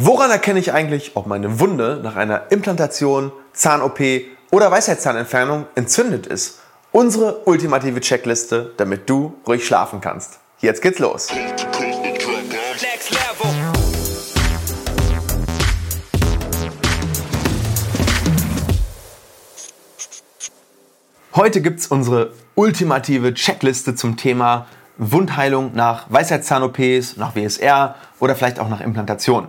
Woran erkenne ich eigentlich, ob meine Wunde nach einer Implantation, Zahn-OP oder Weisheitszahnentfernung entzündet ist? Unsere ultimative Checkliste, damit du ruhig schlafen kannst. Jetzt geht's los. Heute gibt's unsere ultimative Checkliste zum Thema Wundheilung nach Weisheitszahn-OPs, nach WSR oder vielleicht auch nach Implantation.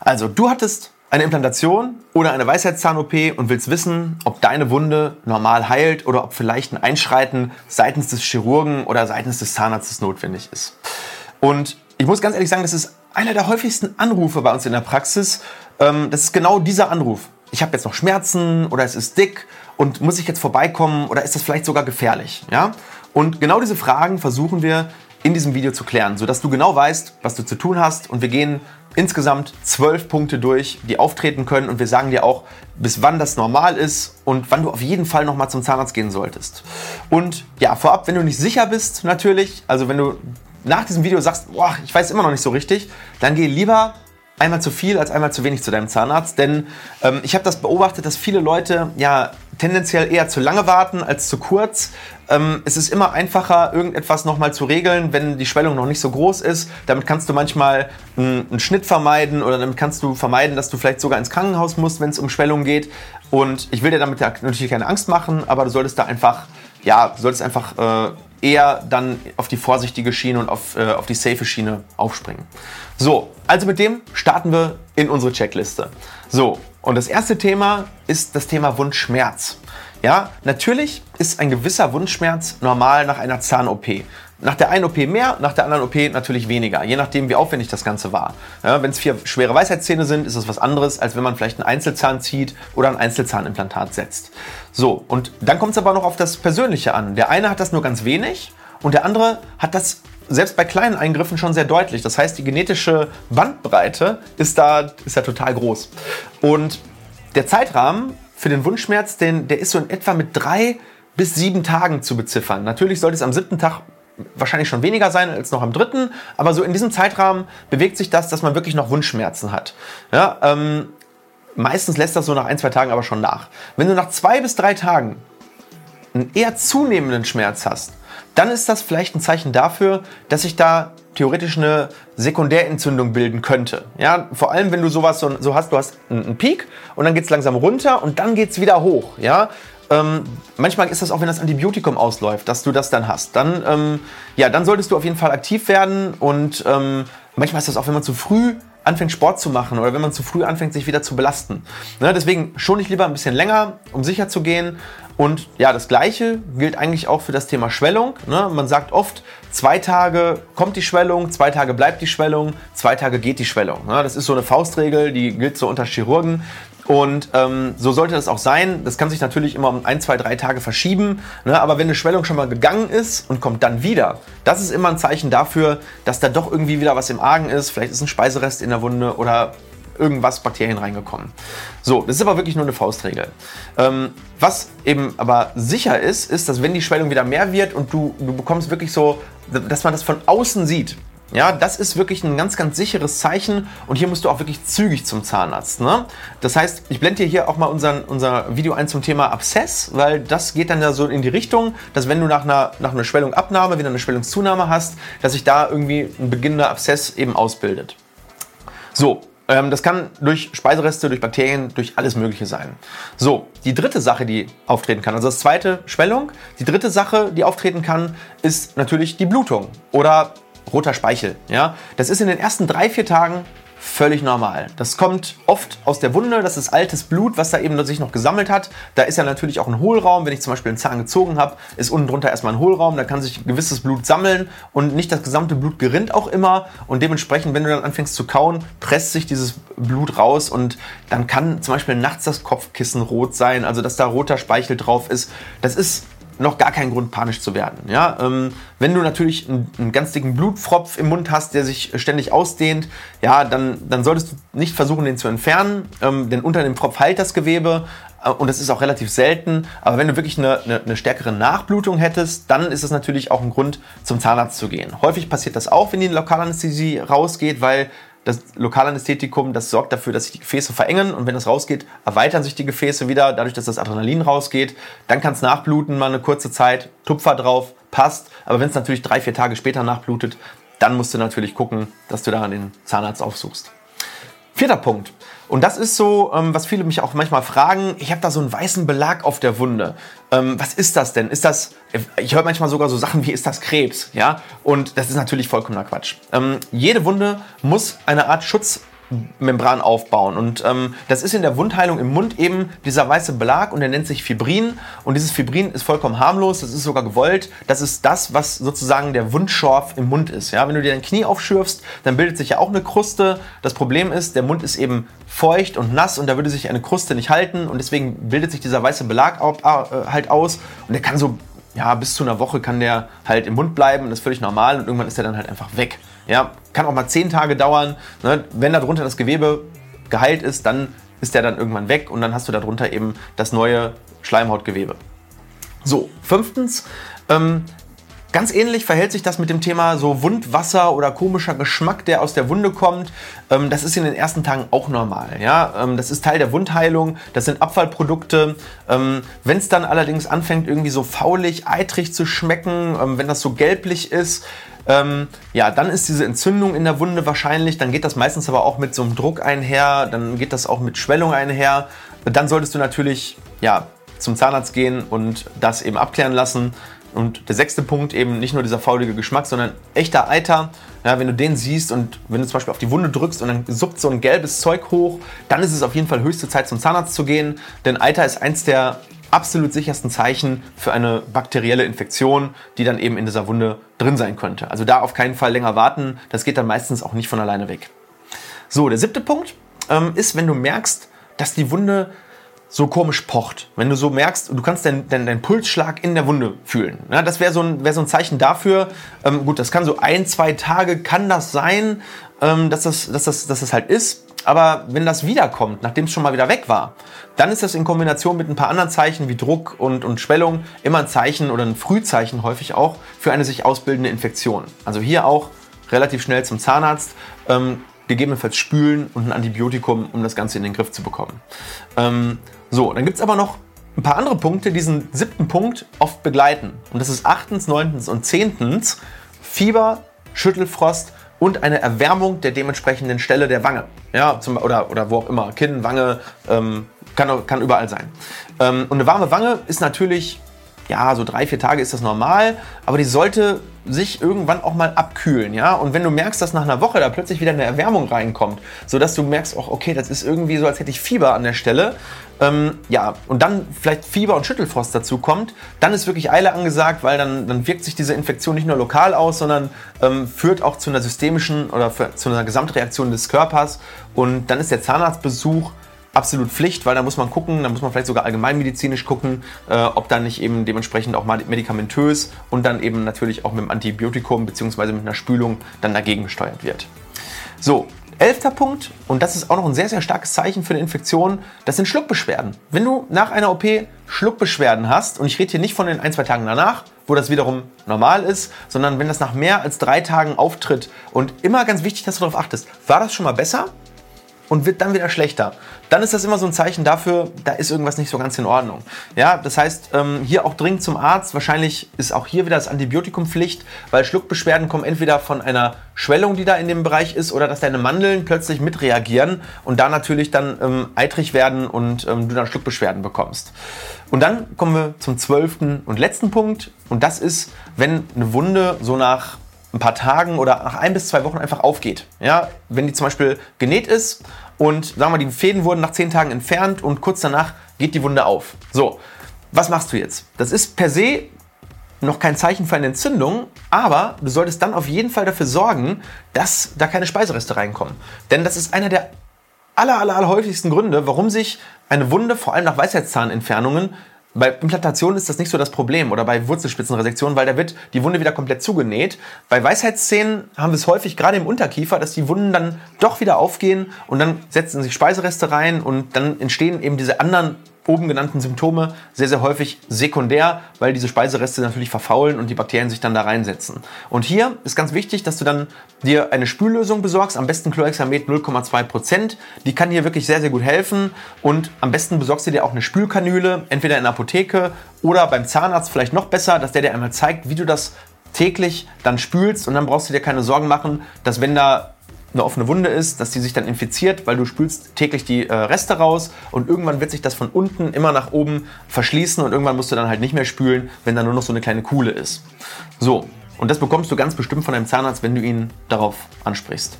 Also, du hattest eine Implantation oder eine Weisheitszahn-OP und willst wissen, ob deine Wunde normal heilt oder ob vielleicht ein Einschreiten seitens des Chirurgen oder seitens des Zahnarztes notwendig ist. Und ich muss ganz ehrlich sagen, das ist einer der häufigsten Anrufe bei uns in der Praxis. Ähm, das ist genau dieser Anruf. Ich habe jetzt noch Schmerzen oder es ist dick und muss ich jetzt vorbeikommen oder ist das vielleicht sogar gefährlich? Ja? Und genau diese Fragen versuchen wir in diesem Video zu klären, sodass du genau weißt, was du zu tun hast. Und wir gehen insgesamt zwölf Punkte durch, die auftreten können. Und wir sagen dir auch, bis wann das normal ist und wann du auf jeden Fall nochmal zum Zahnarzt gehen solltest. Und ja, vorab, wenn du nicht sicher bist, natürlich, also wenn du nach diesem Video sagst, boah, ich weiß immer noch nicht so richtig, dann geh lieber einmal zu viel als einmal zu wenig zu deinem Zahnarzt. Denn ähm, ich habe das beobachtet, dass viele Leute ja tendenziell eher zu lange warten als zu kurz. Ähm, es ist immer einfacher, irgendetwas nochmal zu regeln, wenn die Schwellung noch nicht so groß ist. Damit kannst du manchmal einen, einen Schnitt vermeiden oder damit kannst du vermeiden, dass du vielleicht sogar ins Krankenhaus musst, wenn es um Schwellung geht. Und ich will dir damit natürlich keine Angst machen, aber du solltest da einfach, ja, du solltest einfach äh, eher dann auf die vorsichtige Schiene und auf, äh, auf die safe Schiene aufspringen. So, also mit dem starten wir in unsere Checkliste. So, und das erste Thema ist das Thema Wundschmerz. Ja, natürlich ist ein gewisser Wundschmerz normal nach einer Zahn-OP. Nach der einen OP mehr, nach der anderen OP natürlich weniger, je nachdem, wie aufwendig das Ganze war. Ja, wenn es vier schwere Weisheitszähne sind, ist es was anderes, als wenn man vielleicht einen Einzelzahn zieht oder ein Einzelzahnimplantat setzt. So, und dann kommt es aber noch auf das Persönliche an. Der eine hat das nur ganz wenig und der andere hat das selbst bei kleinen Eingriffen schon sehr deutlich. Das heißt, die genetische Bandbreite ist da, ist da total groß. Und der Zeitrahmen für den Wundschmerz, den, der ist so in etwa mit drei bis sieben Tagen zu beziffern. Natürlich sollte es am siebten Tag wahrscheinlich schon weniger sein als noch am dritten, aber so in diesem Zeitrahmen bewegt sich das, dass man wirklich noch Wundschmerzen hat. Ja, ähm, meistens lässt das so nach ein, zwei Tagen aber schon nach. Wenn du nach zwei bis drei Tagen einen eher zunehmenden Schmerz hast, dann ist das vielleicht ein Zeichen dafür, dass sich da theoretisch eine Sekundärentzündung bilden könnte. Ja, vor allem, wenn du sowas so, hast, du hast einen Peak und dann geht es langsam runter und dann geht es wieder hoch. Ja, ähm, manchmal ist das auch, wenn das Antibiotikum ausläuft, dass du das dann hast. Dann, ähm, ja, dann solltest du auf jeden Fall aktiv werden und ähm, manchmal ist das auch, wenn man zu früh anfängt Sport zu machen oder wenn man zu früh anfängt, sich wieder zu belasten. Ne, deswegen schon ich lieber ein bisschen länger, um sicher zu gehen. Und ja, das Gleiche gilt eigentlich auch für das Thema Schwellung. Ne? Man sagt oft, zwei Tage kommt die Schwellung, zwei Tage bleibt die Schwellung, zwei Tage geht die Schwellung. Ne? Das ist so eine Faustregel, die gilt so unter Chirurgen. Und ähm, so sollte das auch sein. Das kann sich natürlich immer um ein, zwei, drei Tage verschieben. Ne? Aber wenn eine Schwellung schon mal gegangen ist und kommt dann wieder, das ist immer ein Zeichen dafür, dass da doch irgendwie wieder was im Argen ist. Vielleicht ist ein Speiserest in der Wunde oder irgendwas Bakterien reingekommen. So, das ist aber wirklich nur eine Faustregel. Ähm, was eben aber sicher ist, ist, dass wenn die Schwellung wieder mehr wird und du, du bekommst wirklich so, dass man das von außen sieht, ja, das ist wirklich ein ganz, ganz sicheres Zeichen und hier musst du auch wirklich zügig zum Zahnarzt. Ne? Das heißt, ich blende dir hier auch mal unseren, unser Video ein zum Thema Abszess, weil das geht dann ja so in die Richtung, dass wenn du nach einer, nach einer Schwellungabnahme wieder eine Schwellungszunahme hast, dass sich da irgendwie ein beginnender Abszess eben ausbildet. So, ähm, das kann durch Speisereste, durch Bakterien, durch alles Mögliche sein. So, die dritte Sache, die auftreten kann, also das zweite Schwellung, die dritte Sache, die auftreten kann, ist natürlich die Blutung oder roter Speichel. Ja? Das ist in den ersten drei, vier Tagen völlig normal. Das kommt oft aus der Wunde, das ist altes Blut, was da eben sich noch gesammelt hat. Da ist ja natürlich auch ein Hohlraum. Wenn ich zum Beispiel einen Zahn gezogen habe, ist unten drunter erstmal ein Hohlraum, da kann sich gewisses Blut sammeln und nicht das gesamte Blut gerinnt auch immer. Und dementsprechend, wenn du dann anfängst zu kauen, presst sich dieses Blut raus und dann kann zum Beispiel nachts das Kopfkissen rot sein, also dass da roter Speichel drauf ist. Das ist noch gar keinen Grund, panisch zu werden. Ja? Ähm, wenn du natürlich einen, einen, ganz dicken Blutfropf im Mund hast, der sich ständig ausdehnt, ja, dann, dann solltest du nicht versuchen, den zu entfernen, ähm, denn unter dem Pfropf heilt das Gewebe äh, und das ist auch relativ selten. Aber wenn du wirklich eine, eine, eine stärkere Nachblutung hättest, dann ist es natürlich auch ein Grund, zum Zahnarzt zu gehen. Häufig passiert das auch, wenn die Lokalanästhesie rausgeht, weil das Lokalanästhetikum, das sorgt dafür, dass sich die Gefäße verengen und wenn das rausgeht, erweitern sich die Gefäße wieder, dadurch, dass das Adrenalin rausgeht. Dann kann es nachbluten, mal eine kurze Zeit, Tupfer drauf, passt. Aber wenn es natürlich drei, vier Tage später nachblutet, dann musst du natürlich gucken, dass du da den Zahnarzt aufsuchst. Vierter Punkt. Und das ist so, ähm, was viele mich auch manchmal fragen. Ich habe da so einen weißen Belag auf der Wunde. Ähm, was ist das denn? Ist das, ich höre manchmal sogar so Sachen wie, ist das Krebs? Ja? Und das ist natürlich vollkommener Quatsch. Ähm, jede Wunde muss eine Art Schutz Membran aufbauen. Und ähm, das ist in der Wundheilung im Mund eben dieser weiße Belag und der nennt sich Fibrin. Und dieses Fibrin ist vollkommen harmlos, das ist sogar gewollt. Das ist das, was sozusagen der Wundschorf im Mund ist. Ja? Wenn du dir dein Knie aufschürfst, dann bildet sich ja auch eine Kruste. Das Problem ist, der Mund ist eben feucht und nass und da würde sich eine Kruste nicht halten und deswegen bildet sich dieser weiße Belag äh, halt aus und der kann so ja, bis zu einer Woche kann der halt im Mund bleiben, das ist völlig normal und irgendwann ist er dann halt einfach weg. Ja, kann auch mal zehn Tage dauern. Ne? Wenn darunter das Gewebe geheilt ist, dann ist der dann irgendwann weg und dann hast du darunter eben das neue Schleimhautgewebe. So, fünftens, ähm, Ganz ähnlich verhält sich das mit dem Thema so Wundwasser oder komischer Geschmack, der aus der Wunde kommt. Ähm, das ist in den ersten Tagen auch normal. Ja? Ähm, das ist Teil der Wundheilung, das sind Abfallprodukte. Ähm, wenn es dann allerdings anfängt, irgendwie so faulig, eitrig zu schmecken, ähm, wenn das so gelblich ist, ähm, ja, dann ist diese Entzündung in der Wunde wahrscheinlich. Dann geht das meistens aber auch mit so einem Druck einher, dann geht das auch mit Schwellung einher. Dann solltest du natürlich ja, zum Zahnarzt gehen und das eben abklären lassen. Und der sechste Punkt eben nicht nur dieser faulige Geschmack, sondern echter Eiter. Ja, wenn du den siehst und wenn du zum Beispiel auf die Wunde drückst und dann suppt so ein gelbes Zeug hoch, dann ist es auf jeden Fall höchste Zeit zum Zahnarzt zu gehen. Denn Eiter ist eins der absolut sichersten Zeichen für eine bakterielle Infektion, die dann eben in dieser Wunde drin sein könnte. Also da auf keinen Fall länger warten. Das geht dann meistens auch nicht von alleine weg. So, der siebte Punkt ähm, ist, wenn du merkst, dass die Wunde so komisch pocht. Wenn du so merkst, du kannst deinen dein, dein Pulsschlag in der Wunde fühlen. Ja, das wäre so, ein, wär so ein Zeichen dafür. Ähm, gut, das kann so ein, zwei Tage, kann das sein, ähm, dass, das, dass, das, dass das halt ist. Aber wenn das wiederkommt, nachdem es schon mal wieder weg war, dann ist das in Kombination mit ein paar anderen Zeichen wie Druck und, und Schwellung immer ein Zeichen oder ein Frühzeichen häufig auch für eine sich ausbildende Infektion. Also hier auch relativ schnell zum Zahnarzt. Ähm, gegebenenfalls spülen und ein Antibiotikum, um das Ganze in den Griff zu bekommen. Ähm, so, dann gibt es aber noch ein paar andere Punkte, die diesen siebten Punkt oft begleiten. Und das ist achtens, neuntens und zehntens Fieber, Schüttelfrost und eine Erwärmung der dementsprechenden Stelle der Wange. Ja, zum, oder, oder wo auch immer. Kinn, Wange, ähm, kann, kann überall sein. Ähm, und eine warme Wange ist natürlich ja, so drei, vier Tage ist das normal, aber die sollte sich irgendwann auch mal abkühlen, ja. Und wenn du merkst, dass nach einer Woche da plötzlich wieder eine Erwärmung reinkommt, sodass du merkst, oh, okay, das ist irgendwie so, als hätte ich Fieber an der Stelle, ähm, ja, und dann vielleicht Fieber und Schüttelfrost dazu kommt, dann ist wirklich Eile angesagt, weil dann, dann wirkt sich diese Infektion nicht nur lokal aus, sondern ähm, führt auch zu einer systemischen oder für, zu einer Gesamtreaktion des Körpers. Und dann ist der Zahnarztbesuch absolut Pflicht, weil da muss man gucken, da muss man vielleicht sogar allgemeinmedizinisch gucken, äh, ob dann nicht eben dementsprechend auch medikamentös und dann eben natürlich auch mit dem Antibiotikum bzw. mit einer Spülung dann dagegen gesteuert wird. So, elfter Punkt, und das ist auch noch ein sehr, sehr starkes Zeichen für eine Infektion, das sind Schluckbeschwerden. Wenn du nach einer OP Schluckbeschwerden hast, und ich rede hier nicht von den ein, zwei Tagen danach, wo das wiederum normal ist, sondern wenn das nach mehr als drei Tagen auftritt und immer ganz wichtig, dass du darauf achtest, war das schon mal besser? Und wird dann wieder schlechter, dann ist das immer so ein Zeichen dafür, da ist irgendwas nicht so ganz in Ordnung. Ja, das heißt, ähm, hier auch dringend zum Arzt. Wahrscheinlich ist auch hier wieder das Antibiotikum Pflicht, weil Schluckbeschwerden kommen entweder von einer Schwellung, die da in dem Bereich ist, oder dass deine Mandeln plötzlich mitreagieren und da natürlich dann ähm, eitrig werden und ähm, du dann Schluckbeschwerden bekommst. Und dann kommen wir zum zwölften und letzten Punkt und das ist, wenn eine Wunde so nach ein paar Tagen oder nach ein bis zwei Wochen einfach aufgeht. Ja, wenn die zum Beispiel genäht ist und sagen wir, die Fäden wurden nach zehn Tagen entfernt und kurz danach geht die Wunde auf. So, was machst du jetzt? Das ist per se noch kein Zeichen für eine Entzündung, aber du solltest dann auf jeden Fall dafür sorgen, dass da keine Speisereste reinkommen. Denn das ist einer der aller, aller, aller häufigsten Gründe, warum sich eine Wunde, vor allem nach Weisheitszahnentfernungen, bei Implantation ist das nicht so das Problem oder bei Wurzelspitzenresektion, weil da wird die Wunde wieder komplett zugenäht. Bei Weisheitszähnen haben wir es häufig, gerade im Unterkiefer, dass die Wunden dann doch wieder aufgehen und dann setzen sich Speisereste rein und dann entstehen eben diese anderen oben genannten Symptome sehr, sehr häufig sekundär, weil diese Speisereste natürlich verfaulen und die Bakterien sich dann da reinsetzen. Und hier ist ganz wichtig, dass du dann dir eine Spüllösung besorgst, am besten Chlorhexamet 0,2%. Die kann hier wirklich sehr, sehr gut helfen und am besten besorgst du dir auch eine Spülkanüle, entweder in der Apotheke oder beim Zahnarzt vielleicht noch besser, dass der dir einmal zeigt, wie du das täglich dann spülst und dann brauchst du dir keine Sorgen machen, dass wenn da eine offene Wunde ist, dass die sich dann infiziert, weil du spülst täglich die äh, Reste raus und irgendwann wird sich das von unten immer nach oben verschließen und irgendwann musst du dann halt nicht mehr spülen, wenn da nur noch so eine kleine Kuhle ist. So, und das bekommst du ganz bestimmt von deinem Zahnarzt, wenn du ihn darauf ansprichst.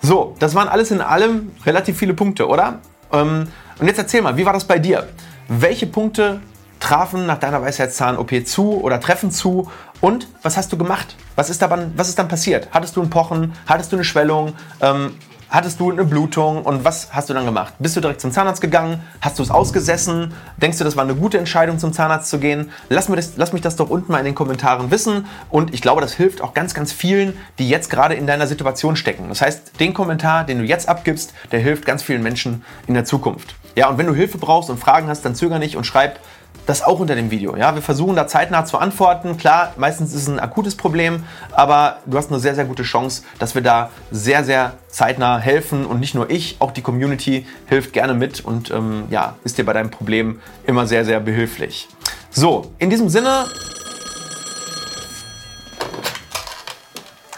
So, das waren alles in allem relativ viele Punkte, oder? Ähm, und jetzt erzähl mal, wie war das bei dir? Welche Punkte trafen nach deiner Weisheitszahn-OP zu oder treffen zu und was hast du gemacht? Was ist, dann, was ist dann passiert? Hattest du ein Pochen? Hattest du eine Schwellung? Ähm, hattest du eine Blutung? Und was hast du dann gemacht? Bist du direkt zum Zahnarzt gegangen? Hast du es ausgesessen? Denkst du, das war eine gute Entscheidung, zum Zahnarzt zu gehen? Lass, mir das, lass mich das doch unten mal in den Kommentaren wissen. Und ich glaube, das hilft auch ganz, ganz vielen, die jetzt gerade in deiner Situation stecken. Das heißt, den Kommentar, den du jetzt abgibst, der hilft ganz vielen Menschen in der Zukunft. Ja, und wenn du Hilfe brauchst und Fragen hast, dann zöger nicht und schreib das auch unter dem Video. Ja, wir versuchen da zeitnah zu antworten. Klar, meistens ist es ein akutes Problem, aber du hast eine sehr, sehr gute Chance, dass wir da sehr, sehr zeitnah helfen und nicht nur ich, auch die Community hilft gerne mit und ähm, ja, ist dir bei deinem Problem immer sehr, sehr behilflich. So, in diesem Sinne.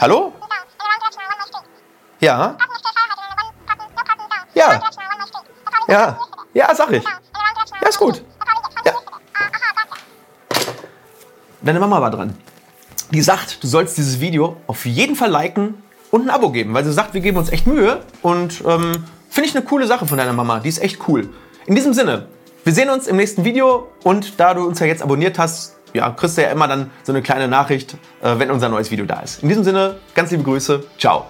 Hallo? Ja? Ja. Ja. Ja, sag ich. Ja, ist gut. Deine Mama war dran. Die sagt, du sollst dieses Video auf jeden Fall liken und ein Abo geben, weil sie sagt, wir geben uns echt Mühe und ähm, finde ich eine coole Sache von deiner Mama. Die ist echt cool. In diesem Sinne, wir sehen uns im nächsten Video und da du uns ja jetzt abonniert hast, ja, kriegst du ja immer dann so eine kleine Nachricht, äh, wenn unser neues Video da ist. In diesem Sinne, ganz liebe Grüße, ciao.